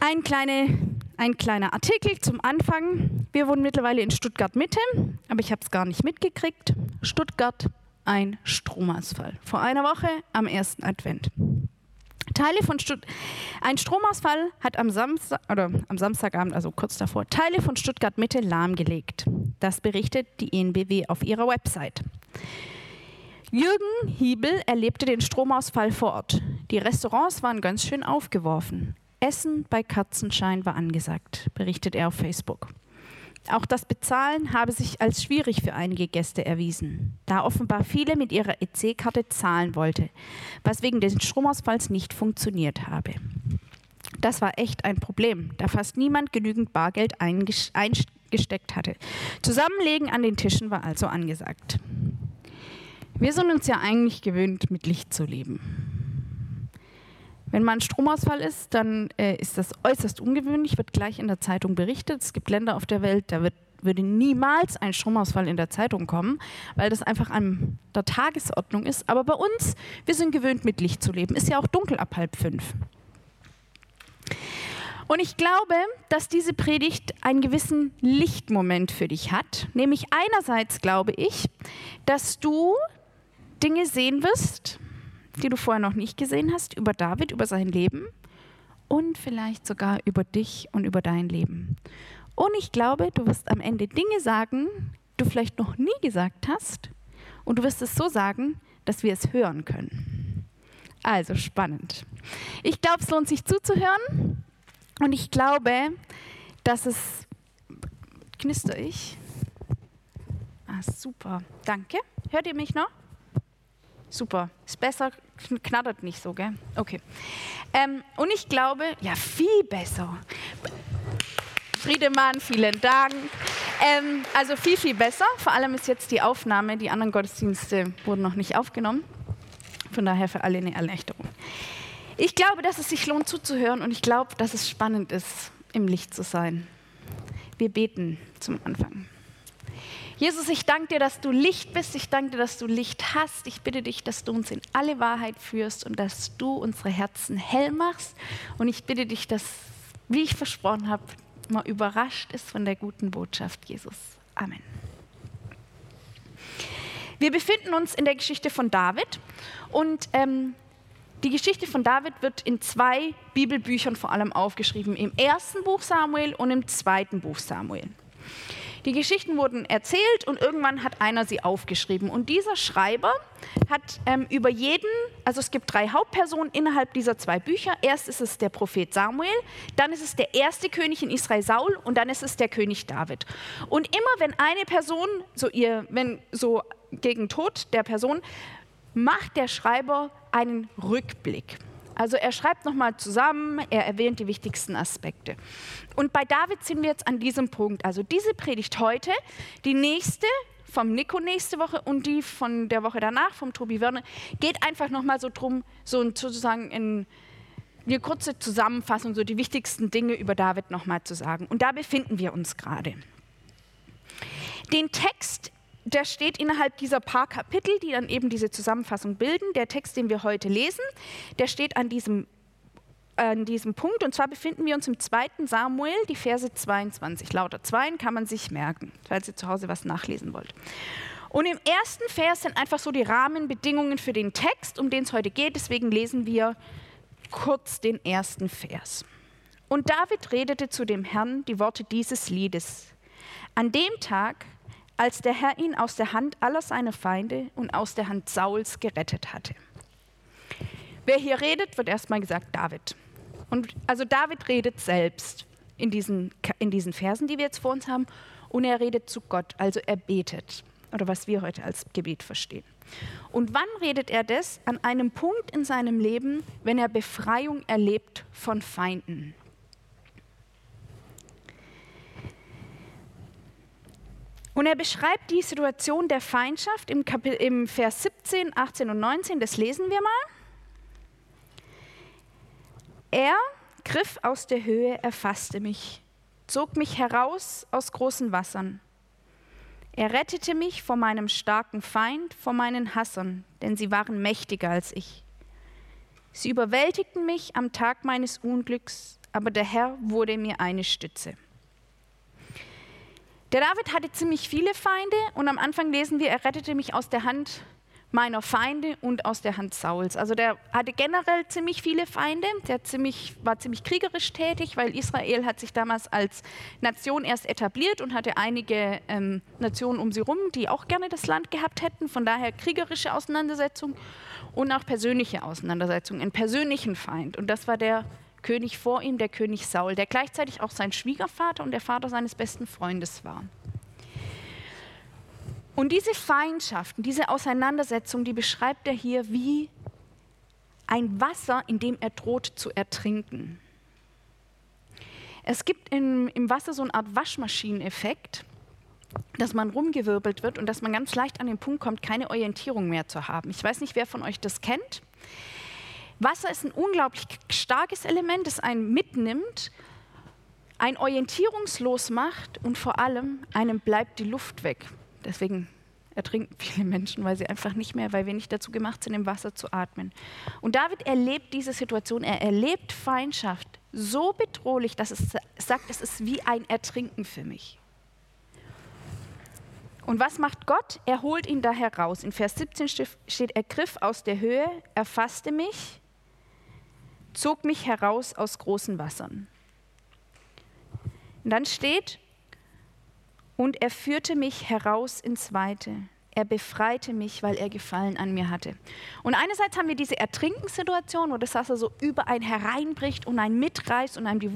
Ein, kleine, ein kleiner Artikel zum Anfang. Wir wohnen mittlerweile in Stuttgart Mitte, aber ich habe es gar nicht mitgekriegt. Stuttgart, ein Stromausfall. Vor einer Woche am ersten Advent. Teile von Stutt ein Stromausfall hat am, Samstag, oder am Samstagabend, also kurz davor, Teile von Stuttgart Mitte lahmgelegt. Das berichtet die ENBW auf ihrer Website. Jürgen Hiebel erlebte den Stromausfall vor Ort. Die Restaurants waren ganz schön aufgeworfen. Essen bei Kerzenschein war angesagt, berichtet er auf Facebook. Auch das Bezahlen habe sich als schwierig für einige Gäste erwiesen, da offenbar viele mit ihrer EC-Karte zahlen wollte, was wegen des Stromausfalls nicht funktioniert habe. Das war echt ein Problem, da fast niemand genügend Bargeld eingesteckt hatte. Zusammenlegen an den Tischen war also angesagt. Wir sind uns ja eigentlich gewöhnt, mit Licht zu leben. Wenn mal ein Stromausfall ist, dann äh, ist das äußerst ungewöhnlich, wird gleich in der Zeitung berichtet. Es gibt Länder auf der Welt, da wird, würde niemals ein Stromausfall in der Zeitung kommen, weil das einfach an der Tagesordnung ist. Aber bei uns, wir sind gewöhnt, mit Licht zu leben. Ist ja auch dunkel ab halb fünf. Und ich glaube, dass diese Predigt einen gewissen Lichtmoment für dich hat. Nämlich einerseits glaube ich, dass du Dinge sehen wirst, die du vorher noch nicht gesehen hast, über David, über sein Leben und vielleicht sogar über dich und über dein Leben. Und ich glaube, du wirst am Ende Dinge sagen, du vielleicht noch nie gesagt hast und du wirst es so sagen, dass wir es hören können. Also spannend. Ich glaube, es lohnt sich zuzuhören und ich glaube, dass es knister ich. Ah, super. Danke. Hört ihr mich noch? Super. Ist besser, knattert nicht so, gell? Okay. Ähm, und ich glaube, ja, viel besser. Friedemann, vielen Dank. Ähm, also viel, viel besser. Vor allem ist jetzt die Aufnahme, die anderen Gottesdienste wurden noch nicht aufgenommen. Von daher für alle eine Erleichterung. Ich glaube, dass es sich lohnt zuzuhören und ich glaube, dass es spannend ist, im Licht zu sein. Wir beten zum Anfang. Jesus, ich danke dir, dass du Licht bist. Ich danke dir, dass du Licht hast. Ich bitte dich, dass du uns in alle Wahrheit führst und dass du unsere Herzen hell machst. Und ich bitte dich, dass, wie ich versprochen habe, man überrascht ist von der guten Botschaft, Jesus. Amen. Wir befinden uns in der Geschichte von David und ähm, die Geschichte von David wird in zwei Bibelbüchern vor allem aufgeschrieben, im ersten Buch Samuel und im zweiten Buch Samuel. Die Geschichten wurden erzählt und irgendwann hat einer sie aufgeschrieben. Und dieser Schreiber hat ähm, über jeden, also es gibt drei Hauptpersonen innerhalb dieser zwei Bücher. Erst ist es der Prophet Samuel, dann ist es der erste König in Israel Saul und dann ist es der König David. Und immer wenn eine Person, so ihr, wenn so gegen Tod der Person, macht der Schreiber einen Rückblick. Also er schreibt nochmal zusammen, er erwähnt die wichtigsten Aspekte. Und bei David sind wir jetzt an diesem Punkt. Also diese Predigt heute, die nächste vom Nico nächste Woche und die von der Woche danach vom Tobi Werner geht einfach nochmal so drum, so sozusagen in eine kurze Zusammenfassung, so die wichtigsten Dinge über David nochmal zu sagen. Und da befinden wir uns gerade. Den Text der steht innerhalb dieser paar Kapitel, die dann eben diese Zusammenfassung bilden. Der Text, den wir heute lesen, der steht an diesem, an diesem Punkt. Und zwar befinden wir uns im zweiten Samuel, die Verse 22. Lauter 2 kann man sich merken, falls ihr zu Hause was nachlesen wollt. Und im ersten Vers sind einfach so die Rahmenbedingungen für den Text, um den es heute geht. Deswegen lesen wir kurz den ersten Vers. Und David redete zu dem Herrn die Worte dieses Liedes. An dem Tag, als der Herr ihn aus der Hand aller seiner Feinde und aus der Hand Sauls gerettet hatte. Wer hier redet, wird erstmal gesagt David. Und also David redet selbst in diesen, in diesen Versen, die wir jetzt vor uns haben, und er redet zu Gott, also er betet, oder was wir heute als Gebet verstehen. Und wann redet er das? An einem Punkt in seinem Leben, wenn er Befreiung erlebt von Feinden. Und er beschreibt die Situation der Feindschaft im, Kapitel, im Vers 17, 18 und 19. Das lesen wir mal. Er griff aus der Höhe, erfasste mich, zog mich heraus aus großen Wassern. Er rettete mich vor meinem starken Feind, vor meinen Hassern, denn sie waren mächtiger als ich. Sie überwältigten mich am Tag meines Unglücks, aber der Herr wurde mir eine Stütze. Der David hatte ziemlich viele Feinde und am Anfang lesen wir, er rettete mich aus der Hand meiner Feinde und aus der Hand Sauls. Also der hatte generell ziemlich viele Feinde, der ziemlich, war ziemlich kriegerisch tätig, weil Israel hat sich damals als Nation erst etabliert und hatte einige ähm, Nationen um sie herum, die auch gerne das Land gehabt hätten. Von daher kriegerische Auseinandersetzung und auch persönliche Auseinandersetzung, einen persönlichen Feind. Und das war der König vor ihm, der König Saul, der gleichzeitig auch sein Schwiegervater und der Vater seines besten Freundes war. Und diese Feindschaften, diese Auseinandersetzung, die beschreibt er hier wie ein Wasser, in dem er droht zu ertrinken. Es gibt im, im Wasser so eine Art Waschmaschineneffekt, dass man rumgewirbelt wird und dass man ganz leicht an den Punkt kommt, keine Orientierung mehr zu haben. Ich weiß nicht, wer von euch das kennt. Wasser ist ein unglaublich starkes Element, das einen mitnimmt, ein orientierungslos macht und vor allem einem bleibt die Luft weg. Deswegen ertrinken viele Menschen, weil sie einfach nicht mehr, weil wir nicht dazu gemacht sind, im Wasser zu atmen. Und David erlebt diese Situation, er erlebt Feindschaft so bedrohlich, dass es sagt, es ist wie ein Ertrinken für mich. Und was macht Gott? Er holt ihn da heraus. In Vers 17 steht, er griff aus der Höhe, erfasste mich, zog mich heraus aus großen Wassern. Und dann steht, und er führte mich heraus ins Weite. Er befreite mich, weil er Gefallen an mir hatte. Und einerseits haben wir diese Ertrinkenssituation, wo das Wasser so über einen hereinbricht und einen mitreißt und einem die,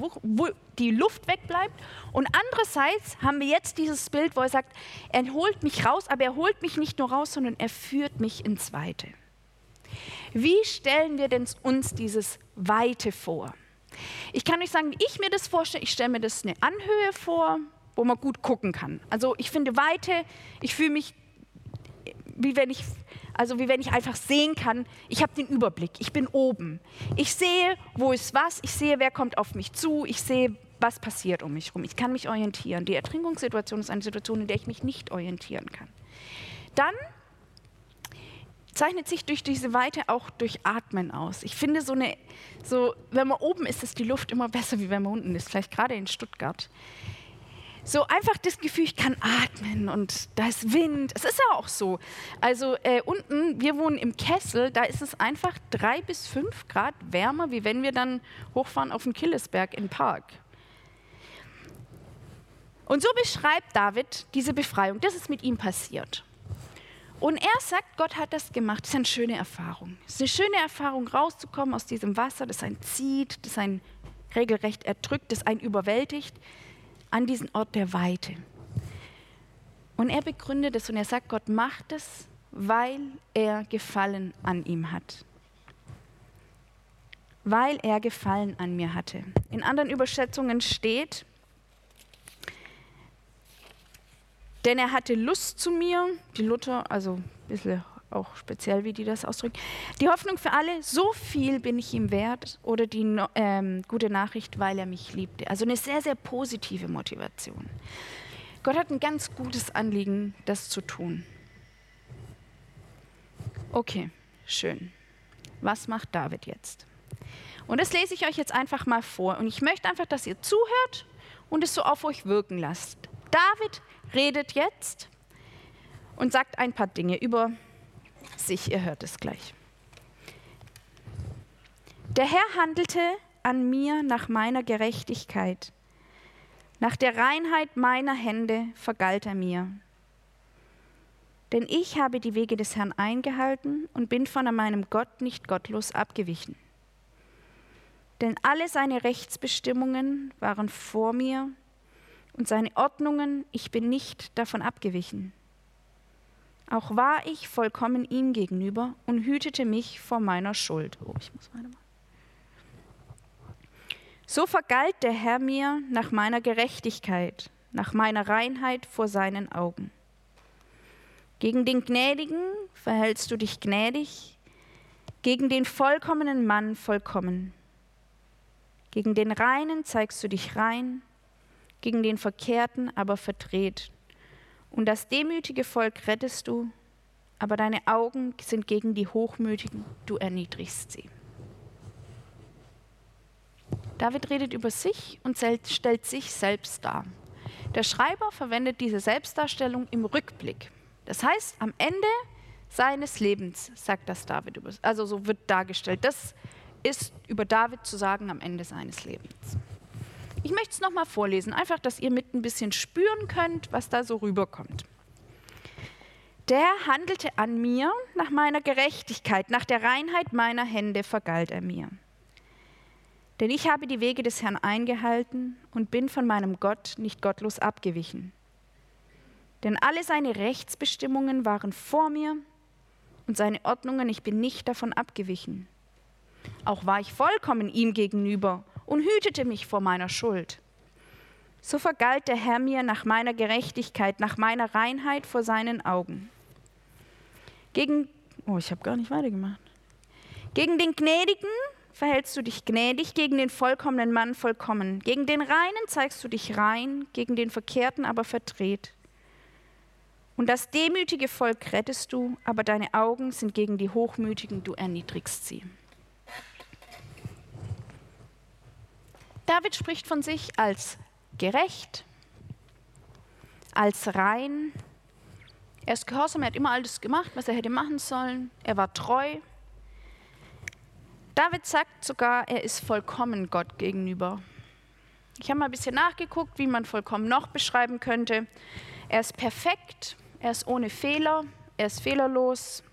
die Luft wegbleibt. Und andererseits haben wir jetzt dieses Bild, wo er sagt, er holt mich raus, aber er holt mich nicht nur raus, sondern er führt mich ins Weite. Wie stellen wir denn uns dieses Weite vor? Ich kann euch sagen, wie ich mir das vorstelle. Ich stelle mir das eine Anhöhe vor, wo man gut gucken kann. Also ich finde Weite, ich fühle mich wie wenn ich also wie wenn ich einfach sehen kann, ich habe den Überblick, ich bin oben. Ich sehe, wo ist was, ich sehe, wer kommt auf mich zu, ich sehe, was passiert um mich herum. Ich kann mich orientieren. Die Ertrinkungssituation ist eine Situation, in der ich mich nicht orientieren kann. Dann zeichnet sich durch diese Weite auch durch Atmen aus. Ich finde so eine, so, wenn man oben ist, ist die Luft immer besser, wie wenn man unten ist, vielleicht gerade in Stuttgart so einfach das Gefühl, ich kann atmen und da ist Wind. Es ist ja auch so. Also äh, unten, wir wohnen im Kessel, da ist es einfach drei bis fünf Grad wärmer, wie wenn wir dann hochfahren auf den Killesberg im Park. Und so beschreibt David diese Befreiung. Das ist mit ihm passiert. Und er sagt, Gott hat das gemacht. Das ist eine schöne Erfahrung. Es ist eine schöne Erfahrung, rauszukommen aus diesem Wasser, das einen zieht, das einen regelrecht erdrückt, das einen überwältigt an diesen Ort der Weite. Und er begründet es und er sagt, Gott macht es, weil er Gefallen an ihm hat. Weil er Gefallen an mir hatte. In anderen Übersetzungen steht, denn er hatte Lust zu mir, die Luther, also ein bisschen auch speziell, wie die das ausdrücken. Die Hoffnung für alle, so viel bin ich ihm wert oder die ähm, gute Nachricht, weil er mich liebte. Also eine sehr, sehr positive Motivation. Gott hat ein ganz gutes Anliegen, das zu tun. Okay, schön. Was macht David jetzt? Und das lese ich euch jetzt einfach mal vor. Und ich möchte einfach, dass ihr zuhört und es so auf euch wirken lasst. David redet jetzt und sagt ein paar Dinge über sich, ihr hört es gleich. Der Herr handelte an mir nach meiner Gerechtigkeit. Nach der Reinheit meiner Hände vergalt er mir. Denn ich habe die Wege des Herrn eingehalten und bin von meinem Gott nicht gottlos abgewichen. Denn alle seine Rechtsbestimmungen waren vor mir und seine Ordnungen, ich bin nicht davon abgewichen. Auch war ich vollkommen ihm gegenüber und hütete mich vor meiner Schuld. Oh, ich muss weitermachen. So vergalt der Herr mir nach meiner Gerechtigkeit, nach meiner Reinheit vor seinen Augen. Gegen den Gnädigen verhältst du dich gnädig, gegen den vollkommenen Mann vollkommen. Gegen den Reinen zeigst du dich rein, gegen den Verkehrten aber verdreht. Und das demütige Volk rettest du, aber deine Augen sind gegen die Hochmütigen, du erniedrigst sie. David redet über sich und stellt sich selbst dar. Der Schreiber verwendet diese Selbstdarstellung im Rückblick. Das heißt, am Ende seines Lebens sagt das David also so wird dargestellt. Das ist über David zu sagen am Ende seines Lebens. Ich möchte es nochmal vorlesen, einfach, dass ihr mit ein bisschen spüren könnt, was da so rüberkommt. Der handelte an mir nach meiner Gerechtigkeit, nach der Reinheit meiner Hände vergalt er mir. Denn ich habe die Wege des Herrn eingehalten und bin von meinem Gott nicht gottlos abgewichen. Denn alle seine Rechtsbestimmungen waren vor mir und seine Ordnungen, ich bin nicht davon abgewichen. Auch war ich vollkommen ihm gegenüber und hütete mich vor meiner Schuld. So vergalt der Herr mir nach meiner Gerechtigkeit, nach meiner Reinheit vor seinen Augen. Gegen, oh, ich habe gar nicht weitergemacht. Gegen den Gnädigen verhältst du dich gnädig, gegen den vollkommenen Mann vollkommen. Gegen den Reinen zeigst du dich rein, gegen den Verkehrten aber verdreht. Und das demütige Volk rettest du, aber deine Augen sind gegen die Hochmütigen, du erniedrigst sie. David spricht von sich als gerecht, als rein. Er ist gehorsam, er hat immer alles gemacht, was er hätte machen sollen. Er war treu, David sagt sogar, er ist vollkommen Gott gegenüber. Ich habe mal ein bisschen nachgeguckt, wie man vollkommen noch beschreiben könnte. Er ist perfekt, er ist ohne Fehler, er ist fehlerlos,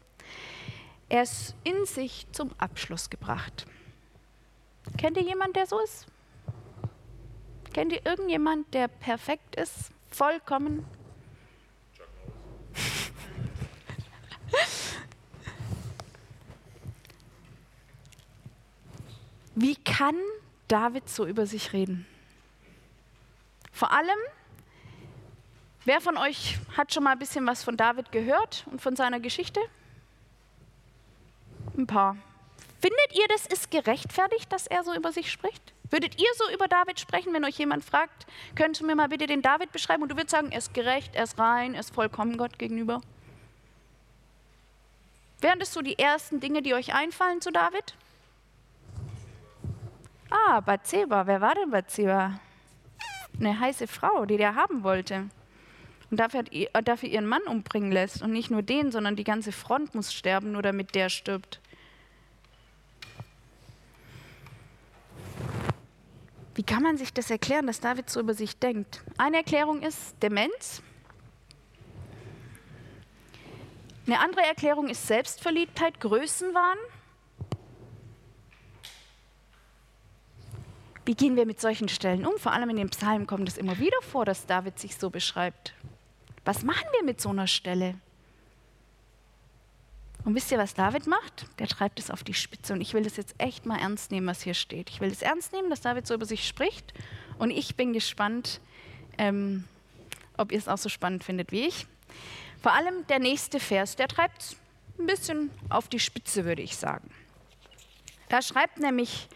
er ist in sich zum Abschluss gebracht. Kennt ihr jemanden, der so ist? Kennt ihr irgendjemanden, der perfekt ist, vollkommen? Wie kann David so über sich reden? Vor allem, wer von euch hat schon mal ein bisschen was von David gehört und von seiner Geschichte? Ein paar. Findet ihr, das ist gerechtfertigt, dass er so über sich spricht? Würdet ihr so über David sprechen, wenn euch jemand fragt, könntest du mir mal bitte den David beschreiben? Und du würdest sagen, er ist gerecht, er ist rein, er ist vollkommen Gott gegenüber. Wären das so die ersten Dinge, die euch einfallen zu David? Ah, Bathseba. Wer war denn Bathseba? Eine heiße Frau, die der haben wollte. Und dafür, hat, dafür ihren Mann umbringen lässt. Und nicht nur den, sondern die ganze Front muss sterben, nur damit der stirbt. Wie kann man sich das erklären, dass David so über sich denkt? Eine Erklärung ist Demenz. Eine andere Erklärung ist Selbstverliebtheit, Größenwahn. Wie gehen wir mit solchen Stellen um? Vor allem in den Psalmen kommt es immer wieder vor, dass David sich so beschreibt. Was machen wir mit so einer Stelle? Und wisst ihr, was David macht? Der treibt es auf die Spitze. Und ich will das jetzt echt mal ernst nehmen, was hier steht. Ich will es ernst nehmen, dass David so über sich spricht. Und ich bin gespannt, ähm, ob ihr es auch so spannend findet wie ich. Vor allem der nächste Vers, der treibt es ein bisschen auf die Spitze, würde ich sagen. Da schreibt nämlich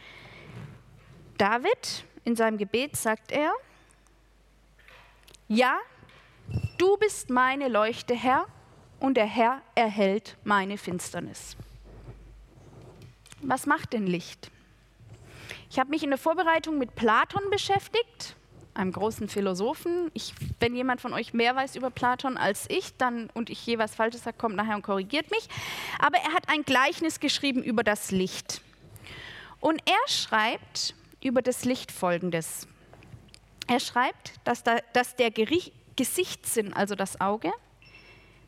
David in seinem Gebet sagt er, ja, du bist meine Leuchte, Herr, und der Herr erhält meine Finsternis. Was macht denn Licht? Ich habe mich in der Vorbereitung mit Platon beschäftigt, einem großen Philosophen. Ich, wenn jemand von euch mehr weiß über Platon als ich, dann und ich je was Falsches sage, kommt nachher und korrigiert mich. Aber er hat ein Gleichnis geschrieben über das Licht. Und er schreibt, über das Licht folgendes. Er schreibt, dass, da, dass der Gericht, Gesichtssinn, also das Auge,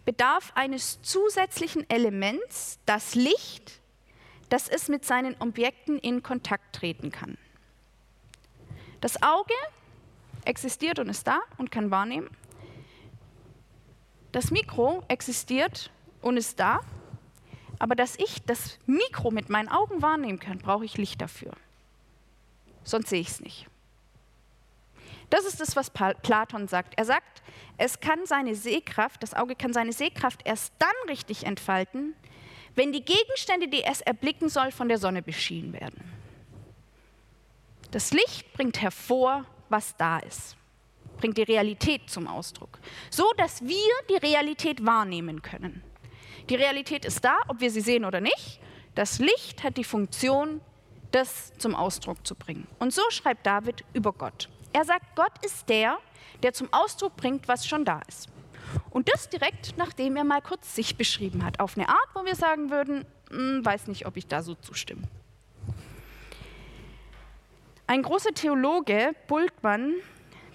bedarf eines zusätzlichen Elements, das Licht, das es mit seinen Objekten in Kontakt treten kann. Das Auge existiert und ist da und kann wahrnehmen. Das Mikro existiert und ist da, aber dass ich das Mikro mit meinen Augen wahrnehmen kann, brauche ich Licht dafür sonst sehe ich es nicht. Das ist das, was Platon sagt. Er sagt, es kann seine Sehkraft, das Auge kann seine Sehkraft erst dann richtig entfalten, wenn die Gegenstände, die es erblicken soll, von der Sonne beschienen werden. Das Licht bringt hervor, was da ist, bringt die Realität zum Ausdruck, so dass wir die Realität wahrnehmen können. Die Realität ist da, ob wir sie sehen oder nicht. Das Licht hat die Funktion, das zum Ausdruck zu bringen. Und so schreibt David über Gott. Er sagt, Gott ist der, der zum Ausdruck bringt, was schon da ist. Und das direkt, nachdem er mal kurz sich beschrieben hat, auf eine Art, wo wir sagen würden, hm, weiß nicht, ob ich da so zustimme. Ein großer Theologe, Bultmann,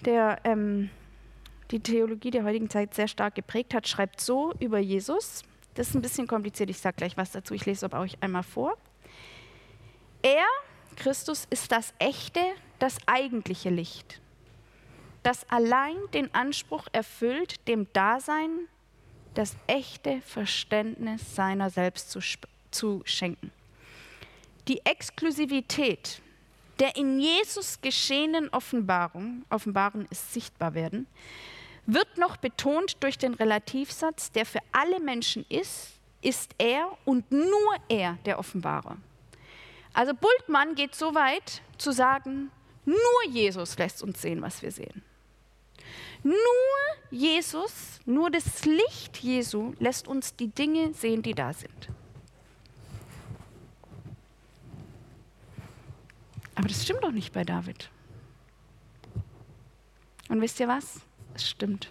der ähm, die Theologie der heutigen Zeit sehr stark geprägt hat, schreibt so über Jesus. Das ist ein bisschen kompliziert, ich sage gleich was dazu, ich lese es euch einmal vor. Er, Christus, ist das echte, das eigentliche Licht, das allein den Anspruch erfüllt, dem Dasein das echte Verständnis seiner selbst zu, zu schenken. Die Exklusivität der in Jesus geschehenen Offenbarung, Offenbaren ist sichtbar werden, wird noch betont durch den Relativsatz, der für alle Menschen ist, ist er und nur er der Offenbarer. Also Bultmann geht so weit zu sagen, nur Jesus lässt uns sehen, was wir sehen. Nur Jesus, nur das Licht Jesu lässt uns die Dinge sehen, die da sind. Aber das stimmt doch nicht bei David. Und wisst ihr was? Es stimmt.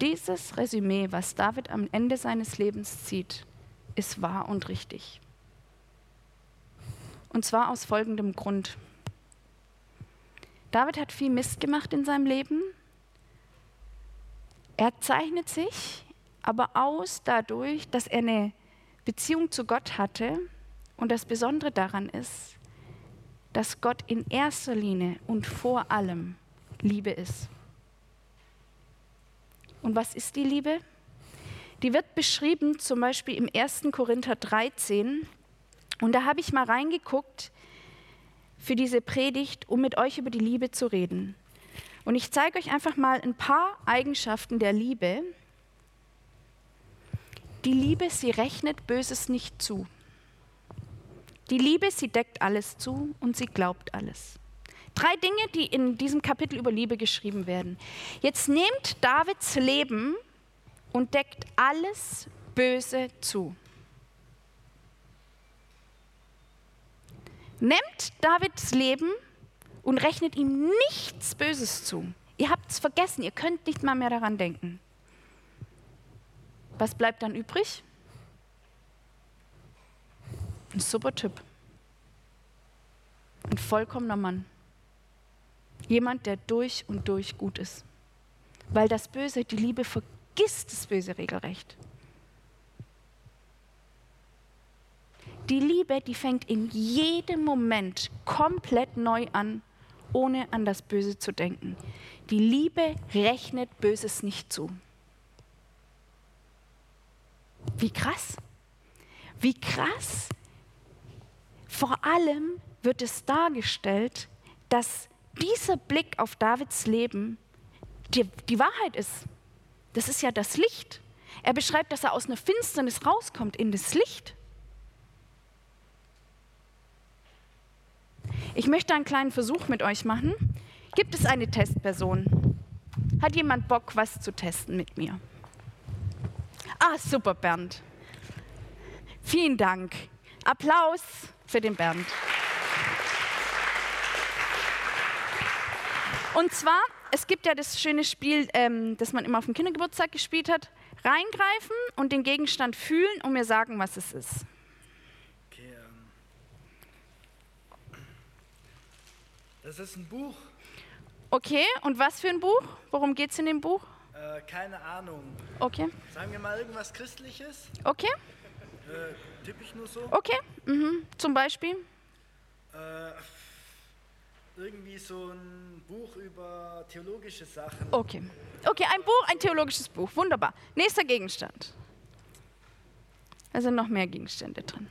Dieses Resümee, was David am Ende seines Lebens zieht, ist wahr und richtig. Und zwar aus folgendem Grund. David hat viel Mist gemacht in seinem Leben. Er zeichnet sich aber aus dadurch, dass er eine Beziehung zu Gott hatte. Und das Besondere daran ist, dass Gott in erster Linie und vor allem Liebe ist. Und was ist die Liebe? Die wird beschrieben zum Beispiel im 1. Korinther 13 und da habe ich mal reingeguckt für diese Predigt, um mit euch über die Liebe zu reden. Und ich zeige euch einfach mal ein paar Eigenschaften der Liebe. Die Liebe, sie rechnet Böses nicht zu. Die Liebe, sie deckt alles zu und sie glaubt alles. Drei Dinge, die in diesem Kapitel über Liebe geschrieben werden. Jetzt nehmt Davids Leben und deckt alles Böse zu. Nehmt Davids Leben und rechnet ihm nichts Böses zu. Ihr habt es vergessen, ihr könnt nicht mal mehr daran denken. Was bleibt dann übrig? Ein super Typ. Ein vollkommener Mann. Jemand, der durch und durch gut ist. Weil das Böse, die Liebe vergisst das Böse regelrecht. Die Liebe, die fängt in jedem Moment komplett neu an, ohne an das Böse zu denken. Die Liebe rechnet Böses nicht zu. Wie krass. Wie krass. Vor allem wird es dargestellt, dass dieser Blick auf Davids Leben die, die Wahrheit ist. Das ist ja das Licht. Er beschreibt, dass er aus einer Finsternis rauskommt in das Licht. Ich möchte einen kleinen Versuch mit euch machen. Gibt es eine Testperson? Hat jemand Bock, was zu testen mit mir? Ah, super, Bernd. Vielen Dank. Applaus für den Bernd. Und zwar, es gibt ja das schöne Spiel, ähm, das man immer auf dem Kindergeburtstag gespielt hat. Reingreifen und den Gegenstand fühlen und mir sagen, was es ist. Okay, ähm das ist ein Buch. Okay, und was für ein Buch? Worum geht es in dem Buch? Äh, keine Ahnung. Okay. Sagen wir mal irgendwas Christliches. Okay. Äh, tippe ich nur so. Okay, mhm. zum Beispiel? Äh, irgendwie so ein Buch über theologische Sachen. Okay. Okay, ein Buch, ein theologisches Buch. Wunderbar. Nächster Gegenstand. Da sind noch mehr Gegenstände drin.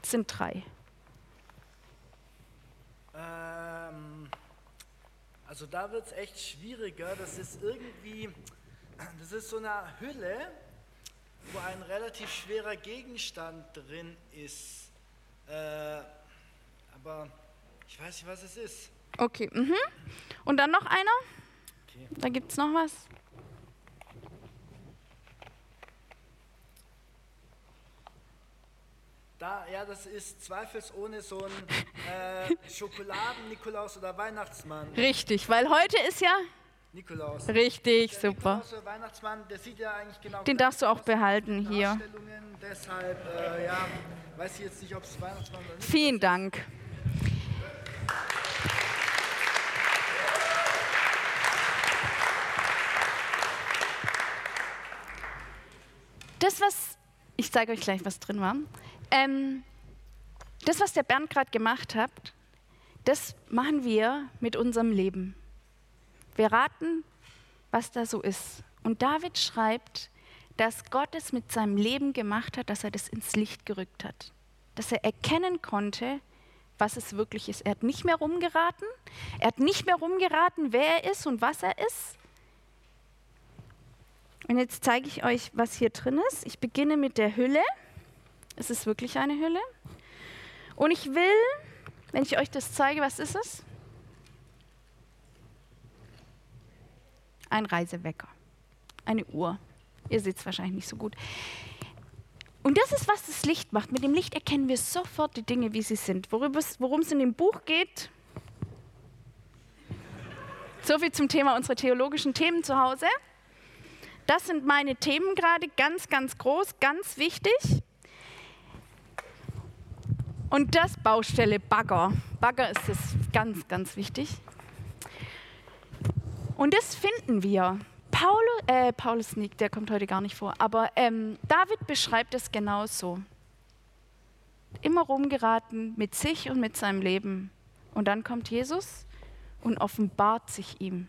Es sind drei. Ähm, also da wird es echt schwieriger. Das ist irgendwie, das ist so eine Hülle, wo ein relativ schwerer Gegenstand drin ist. Äh, aber ich weiß nicht, was es ist. Okay, mhm. Und dann noch einer? Okay. Da gibt es noch was. Da, ja, das ist zweifelsohne so ein äh, Schokoladen-Nikolaus oder Weihnachtsmann. Richtig, weil heute ist ja Nikolaus. richtig Der super. Nikolaus Weihnachtsmann, der sieht ja eigentlich genau Den darfst du auch behalten hier. Deshalb, äh, ja, weiß ich jetzt nicht, ob es Weihnachtsmann oder nicht. Vielen Dank. Das, was, ich zeige euch gleich, was drin war. Ähm, das, was der Bernd gerade gemacht hat, das machen wir mit unserem Leben. Wir raten, was da so ist. Und David schreibt, dass Gott es mit seinem Leben gemacht hat, dass er das ins Licht gerückt hat. Dass er erkennen konnte, was es wirklich ist. Er hat nicht mehr rumgeraten. Er hat nicht mehr rumgeraten, wer er ist und was er ist. Und jetzt zeige ich euch, was hier drin ist. Ich beginne mit der Hülle. Es ist wirklich eine Hülle. Und ich will, wenn ich euch das zeige, was ist es? Ein Reisewecker. Eine Uhr. Ihr seht es wahrscheinlich nicht so gut. Und das ist, was das Licht macht. Mit dem Licht erkennen wir sofort die Dinge, wie sie sind. Worum es in dem Buch geht. So viel zum Thema unserer theologischen Themen zu Hause. Das sind meine Themen gerade, ganz, ganz groß, ganz wichtig. Und das Baustelle Bagger. Bagger ist es ganz, ganz wichtig. Und das finden wir. Paulus, äh, Paulus nicht, der kommt heute gar nicht vor, aber ähm, David beschreibt es genauso. Immer rumgeraten mit sich und mit seinem Leben. Und dann kommt Jesus und offenbart sich ihm.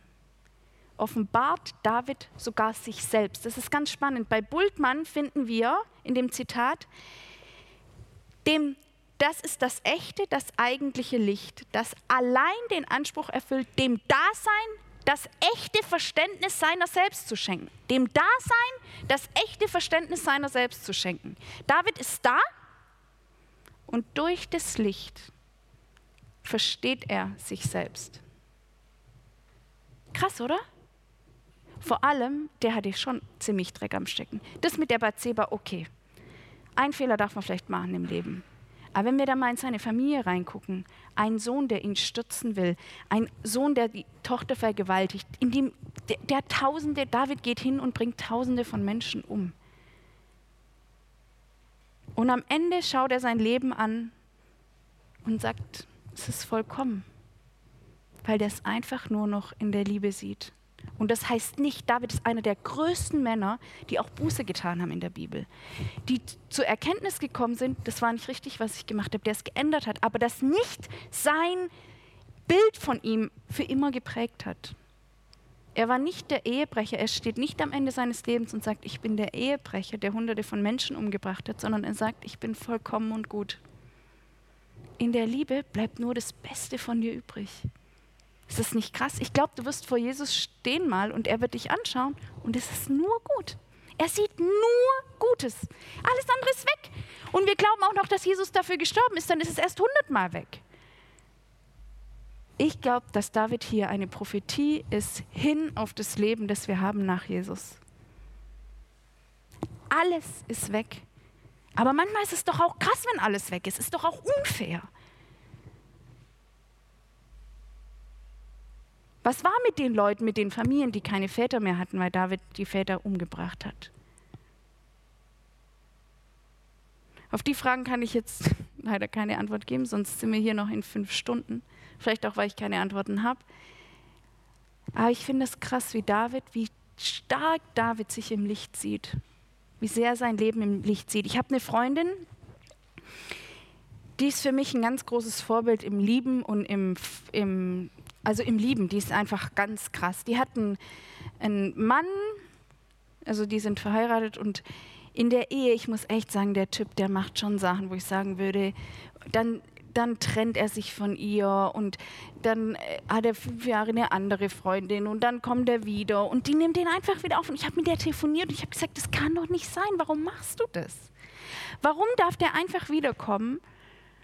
Offenbart David sogar sich selbst. Das ist ganz spannend. Bei Bultmann finden wir in dem Zitat, dem das ist das echte, das eigentliche Licht, das allein den Anspruch erfüllt, dem Dasein das echte Verständnis seiner selbst zu schenken. Dem Dasein das echte Verständnis seiner selbst zu schenken. David ist da und durch das Licht versteht er sich selbst. Krass, oder? Vor allem, der hatte schon ziemlich Dreck am Stecken. Das mit der Bathseba, okay. Ein Fehler darf man vielleicht machen im Leben. Aber wenn wir da mal in seine Familie reingucken, ein Sohn, der ihn stürzen will, ein Sohn, der die Tochter vergewaltigt, in dem, der, der Tausende, David geht hin und bringt Tausende von Menschen um. Und am Ende schaut er sein Leben an und sagt, es ist vollkommen, weil der es einfach nur noch in der Liebe sieht. Und das heißt nicht, David ist einer der größten Männer, die auch Buße getan haben in der Bibel, die zur Erkenntnis gekommen sind, das war nicht richtig, was ich gemacht habe, der es geändert hat, aber das nicht sein Bild von ihm für immer geprägt hat. Er war nicht der Ehebrecher, er steht nicht am Ende seines Lebens und sagt, ich bin der Ehebrecher, der hunderte von Menschen umgebracht hat, sondern er sagt, ich bin vollkommen und gut. In der Liebe bleibt nur das Beste von dir übrig. Ist das nicht krass? Ich glaube, du wirst vor Jesus stehen mal und er wird dich anschauen und es ist nur gut. Er sieht nur Gutes. Alles andere ist weg. Und wir glauben auch noch, dass Jesus dafür gestorben ist, dann ist es erst hundertmal weg. Ich glaube, dass David hier eine Prophetie ist hin auf das Leben, das wir haben nach Jesus. Alles ist weg. Aber manchmal ist es doch auch krass, wenn alles weg ist. Ist doch auch unfair. Was war mit den Leuten, mit den Familien, die keine Väter mehr hatten, weil David die Väter umgebracht hat? Auf die Fragen kann ich jetzt leider keine Antwort geben, sonst sind wir hier noch in fünf Stunden. Vielleicht auch, weil ich keine Antworten habe. Aber ich finde es krass, wie David, wie stark David sich im Licht sieht. Wie sehr sein Leben im Licht sieht. Ich habe eine Freundin, die ist für mich ein ganz großes Vorbild im Lieben und im, im also im Lieben, die ist einfach ganz krass. Die hat einen, einen Mann, also die sind verheiratet und in der Ehe, ich muss echt sagen, der Typ, der macht schon Sachen, wo ich sagen würde, dann, dann trennt er sich von ihr und dann äh, hat er fünf Jahre eine andere Freundin und dann kommt er wieder und die nimmt den einfach wieder auf. Und ich habe mit der telefoniert und ich habe gesagt, das kann doch nicht sein, warum machst du das? Warum darf der einfach wiederkommen?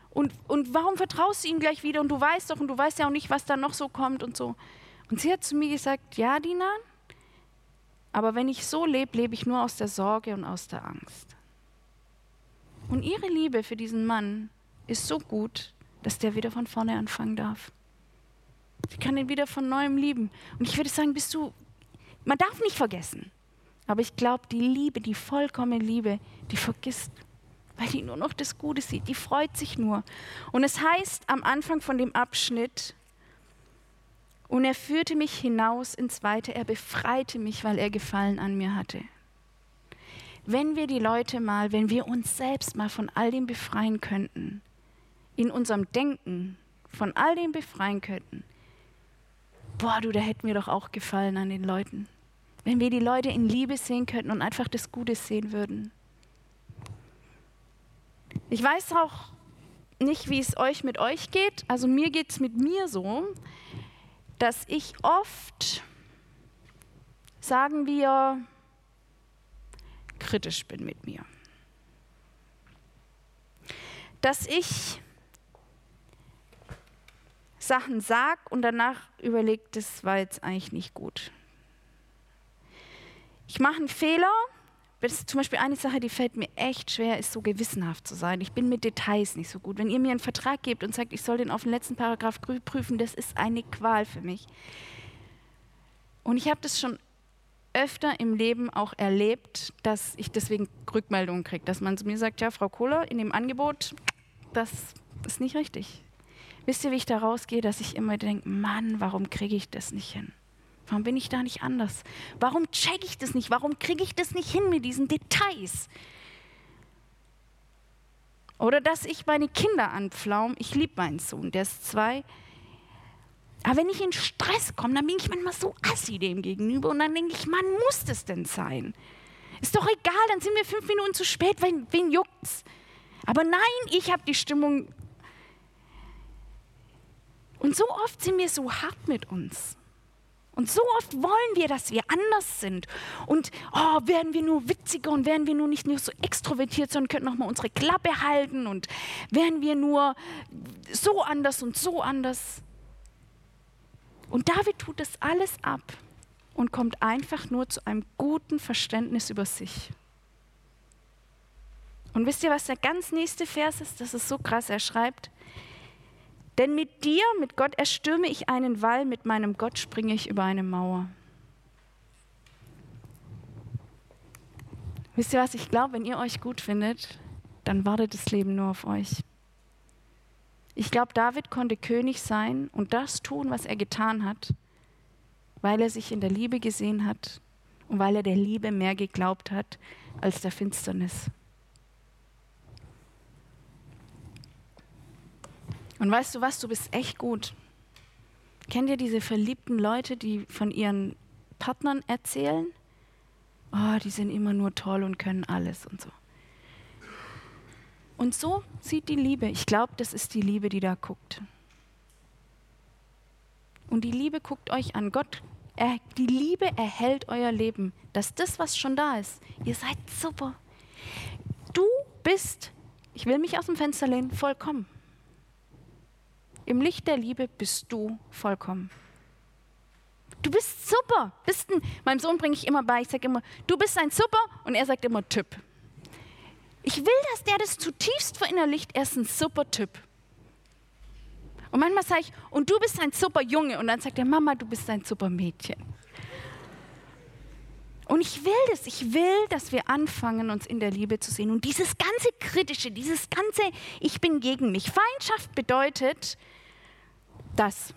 Und, und warum vertraust du ihm gleich wieder? Und du weißt doch, und du weißt ja auch nicht, was da noch so kommt und so. Und sie hat zu mir gesagt, ja, Dina, aber wenn ich so lebe, lebe ich nur aus der Sorge und aus der Angst. Und ihre Liebe für diesen Mann ist so gut, dass der wieder von vorne anfangen darf. Sie kann ihn wieder von neuem lieben. Und ich würde sagen, bist du, man darf nicht vergessen. Aber ich glaube, die Liebe, die vollkommene Liebe, die vergisst, weil die nur noch das Gute sieht. Die freut sich nur. Und es heißt am Anfang von dem Abschnitt, und er führte mich hinaus ins Weite, er befreite mich, weil er Gefallen an mir hatte. Wenn wir die Leute mal, wenn wir uns selbst mal von all dem befreien könnten, in unserem Denken von all dem befreien könnten, boah, du, da hätten wir doch auch Gefallen an den Leuten. Wenn wir die Leute in Liebe sehen könnten und einfach das Gute sehen würden. Ich weiß auch nicht, wie es euch mit euch geht. Also mir geht es mit mir so, dass ich oft, sagen wir, kritisch bin mit mir. Dass ich Sachen sage und danach überlege, das war jetzt eigentlich nicht gut. Ich mache einen Fehler. Zum Beispiel eine Sache, die fällt mir echt schwer, ist so gewissenhaft zu sein. Ich bin mit Details nicht so gut. Wenn ihr mir einen Vertrag gebt und sagt, ich soll den auf den letzten Paragraph prüfen, das ist eine Qual für mich. Und ich habe das schon öfter im Leben auch erlebt, dass ich deswegen Rückmeldungen kriege, dass man zu mir sagt, ja, Frau Kohler, in dem Angebot, das ist nicht richtig. Wisst ihr, wie ich da rausgehe, dass ich immer denke, Mann, warum kriege ich das nicht hin? Warum bin ich da nicht anders? Warum checke ich das nicht? Warum kriege ich das nicht hin mit diesen Details? Oder dass ich meine Kinder anpflaume. Ich liebe meinen Sohn, der ist zwei. Aber wenn ich in Stress komme, dann bin ich manchmal so assi dem gegenüber und dann denke ich, Mann, muss das denn sein? Ist doch egal, dann sind wir fünf Minuten zu spät, wen, wen juckt's? Aber nein, ich habe die Stimmung und so oft sind wir so hart mit uns. Und so oft wollen wir, dass wir anders sind. Und oh, werden wir nur witziger und werden wir nur nicht nur so extrovertiert, sondern können nochmal unsere Klappe halten und werden wir nur so anders und so anders. Und David tut das alles ab und kommt einfach nur zu einem guten Verständnis über sich. Und wisst ihr, was der ganz nächste Vers ist? Das ist so krass. Er schreibt, denn mit dir, mit Gott, erstürme ich einen Wall, mit meinem Gott springe ich über eine Mauer. Wisst ihr was, ich glaube, wenn ihr euch gut findet, dann wartet das Leben nur auf euch. Ich glaube, David konnte König sein und das tun, was er getan hat, weil er sich in der Liebe gesehen hat und weil er der Liebe mehr geglaubt hat als der Finsternis. Und weißt du was, du bist echt gut. Kennt ihr diese verliebten Leute, die von ihren Partnern erzählen? Oh, die sind immer nur toll und können alles und so. Und so sieht die Liebe. Ich glaube, das ist die Liebe, die da guckt. Und die Liebe guckt euch an. Gott, er, die Liebe erhält euer Leben. Dass das, was schon da ist, ihr seid super. Du bist, ich will mich aus dem Fenster lehnen, vollkommen. Im Licht der Liebe bist du vollkommen. Du bist super. Bist ein, meinem Sohn bringe ich immer bei, ich sage immer, du bist ein Super und er sagt immer Typ. Ich will, dass der das zutiefst verinnerlicht, er ist ein super Typ. Und manchmal sage ich, und du bist ein super Junge. Und dann sagt er, Mama, du bist ein super Mädchen. Und ich will das, ich will, dass wir anfangen, uns in der Liebe zu sehen. Und dieses ganze Kritische, dieses ganze Ich bin gegen mich. Feindschaft bedeutet, das.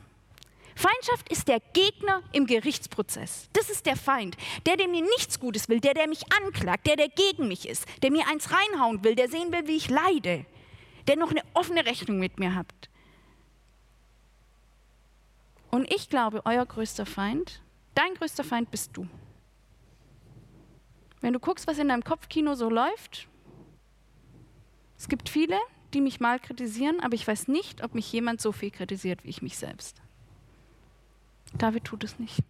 Feindschaft ist der Gegner im Gerichtsprozess. Das ist der Feind. Der, der mir nichts Gutes will, der, der mich anklagt, der, der gegen mich ist, der mir eins reinhauen will, der sehen will, wie ich leide, der noch eine offene Rechnung mit mir hat. Und ich glaube, euer größter Feind, dein größter Feind bist du. Wenn du guckst, was in deinem Kopfkino so läuft, es gibt viele, die mich mal kritisieren, aber ich weiß nicht, ob mich jemand so viel kritisiert wie ich mich selbst. David tut es nicht.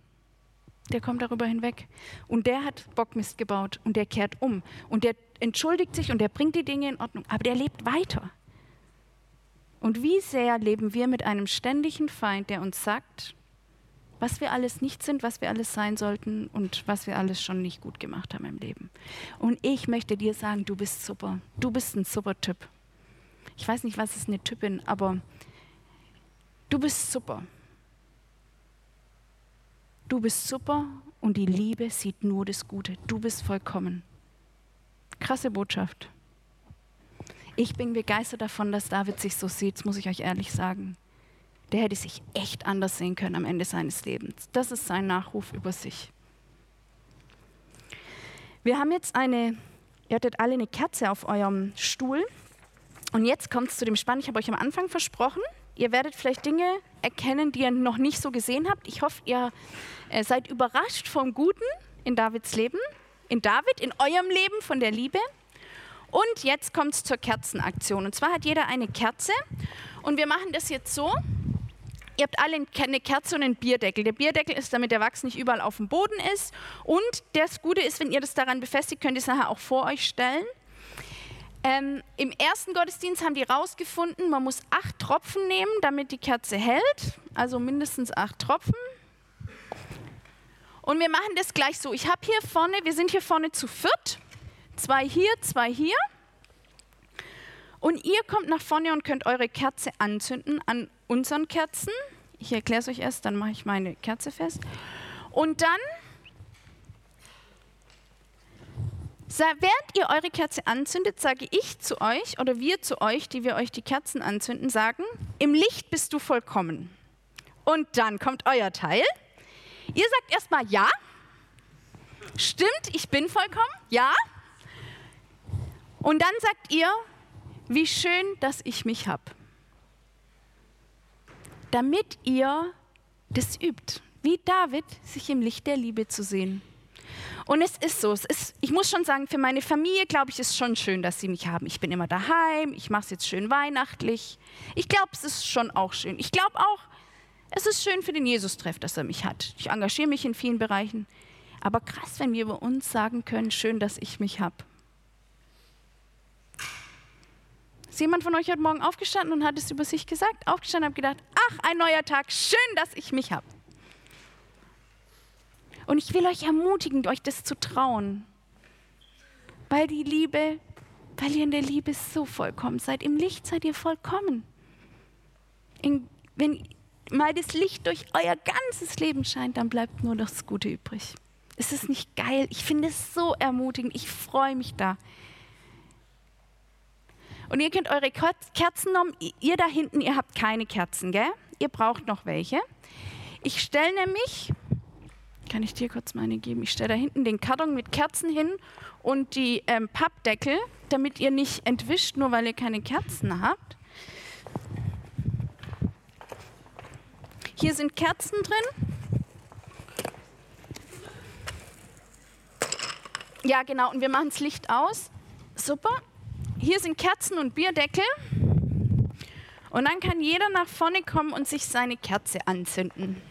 Der kommt darüber hinweg. Und der hat Bockmist gebaut und der kehrt um. Und der entschuldigt sich und der bringt die Dinge in Ordnung. Aber der lebt weiter. Und wie sehr leben wir mit einem ständigen Feind, der uns sagt, was wir alles nicht sind, was wir alles sein sollten und was wir alles schon nicht gut gemacht haben im Leben. Und ich möchte dir sagen, du bist super. Du bist ein super Typ. Ich weiß nicht, was ist eine Typin, aber du bist super. Du bist super und die Liebe sieht nur das Gute. Du bist vollkommen. Krasse Botschaft. Ich bin begeistert davon, dass David sich so sieht, das muss ich euch ehrlich sagen der hätte sich echt anders sehen können am Ende seines Lebens. Das ist sein Nachruf über sich. Wir haben jetzt eine, ihr hattet alle eine Kerze auf eurem Stuhl. Und jetzt kommt es zu dem Spann. Ich habe euch am Anfang versprochen, ihr werdet vielleicht Dinge erkennen, die ihr noch nicht so gesehen habt. Ich hoffe, ihr äh, seid überrascht vom Guten in Davids Leben, in David, in eurem Leben von der Liebe. Und jetzt kommt es zur Kerzenaktion. Und zwar hat jeder eine Kerze. Und wir machen das jetzt so, Ihr habt alle eine Kerze und einen Bierdeckel. Der Bierdeckel ist, damit der Wachs nicht überall auf dem Boden ist. Und das Gute ist, wenn ihr das daran befestigt, könnt ihr es nachher auch vor euch stellen. Ähm, Im ersten Gottesdienst haben die rausgefunden, man muss acht Tropfen nehmen, damit die Kerze hält. Also mindestens acht Tropfen. Und wir machen das gleich so. Ich habe hier vorne, wir sind hier vorne zu viert. Zwei hier, zwei hier. Und ihr kommt nach vorne und könnt eure Kerze anzünden an unseren Kerzen. Ich erkläre es euch erst, dann mache ich meine Kerze fest. Und dann, während ihr eure Kerze anzündet, sage ich zu euch oder wir zu euch, die wir euch die Kerzen anzünden, sagen, im Licht bist du vollkommen. Und dann kommt euer Teil. Ihr sagt erstmal ja. Stimmt, ich bin vollkommen. Ja. Und dann sagt ihr, wie schön, dass ich mich habe. Damit ihr das übt, wie David, sich im Licht der Liebe zu sehen. Und es ist so, es ist, ich muss schon sagen, für meine Familie, glaube ich, ist schon schön, dass sie mich haben. Ich bin immer daheim, ich mache es jetzt schön weihnachtlich. Ich glaube, es ist schon auch schön. Ich glaube auch, es ist schön für den Jesus-Treff, dass er mich hat. Ich engagiere mich in vielen Bereichen. Aber krass, wenn wir über uns sagen können, schön, dass ich mich habe. Ist jemand von euch heute Morgen aufgestanden und hat es über sich gesagt? Aufgestanden und habe gedacht, ach, ein neuer Tag, schön, dass ich mich habe. Und ich will euch ermutigen, euch das zu trauen. Weil die Liebe, weil ihr in der Liebe so vollkommen seid. Im Licht seid ihr vollkommen. In, wenn mal das Licht durch euer ganzes Leben scheint, dann bleibt nur das Gute übrig. Ist es nicht geil? Ich finde es so ermutigend. Ich freue mich da. Und ihr könnt eure Kerzen nehmen. Ihr da hinten, ihr habt keine Kerzen, gell? Ihr braucht noch welche. Ich stelle nämlich, kann ich dir kurz meine geben? Ich stelle da hinten den Karton mit Kerzen hin und die ähm, Pappdeckel, damit ihr nicht entwischt, nur weil ihr keine Kerzen habt. Hier sind Kerzen drin. Ja, genau. Und wir machen das Licht aus. Super hier sind Kerzen und Bierdeckel. Und dann kann jeder nach vorne kommen und sich seine Kerze anzünden.